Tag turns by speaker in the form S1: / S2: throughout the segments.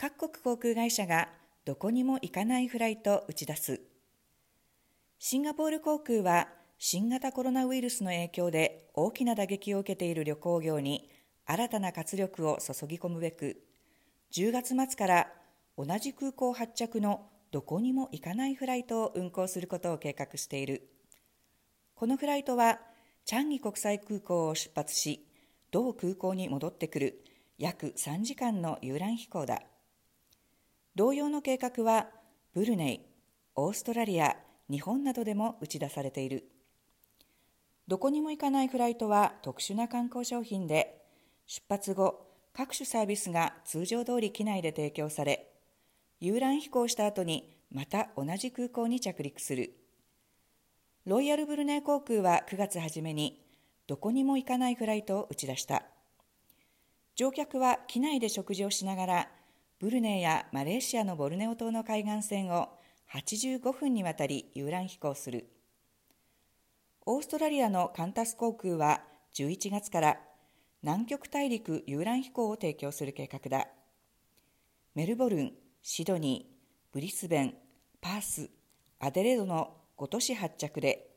S1: 各国航空会社がどこにも行かないフライト打ち出す。シンガポール航空は新型コロナウイルスの影響で大きな打撃を受けている旅行業に新たな活力を注ぎ込むべく、10月末から同じ空港発着のどこにも行かないフライトを運航することを計画している。このフライトは、チャンギ国際空港を出発し、同空港に戻ってくる約3時間の遊覧飛行だ。同様の計画は、ブルネイ、オーストラリア、日本などでも打ち出されている。どこにも行かないフライトは特殊な観光商品で、出発後、各種サービスが通常通り機内で提供され、遊覧飛行した後にまた同じ空港に着陸する。ロイヤルブルネイ航空は9月初めに、どこにも行かないフライトを打ち出した。乗客は機内で食事をしながら、ブルネイやマレーシアのボルネオ島の海岸線を85分にわたり遊覧飛行する。オーストラリアのカンタス航空は11月から南極大陸遊覧飛行を提供する計画だ。メルボルン、シドニー、ブリスベン、パース、アデレードの5都市発着で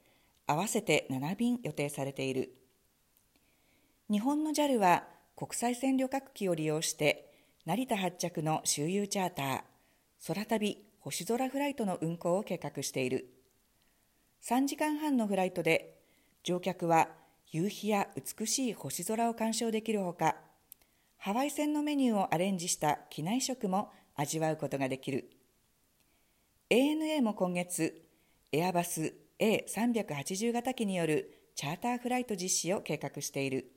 S1: 合わせて7便予定されている。日本の JAL は国際線旅客機を利用して成田発着の周遊チャーター、空旅星空フライトの運航を計画している。3時間半のフライトで乗客は夕日や美しい星空を鑑賞できるほか、ハワイ線のメニューをアレンジした機内食も味わうことができる。ANA も今月、エアバス A380 型機によるチャーターフライト実施を計画している。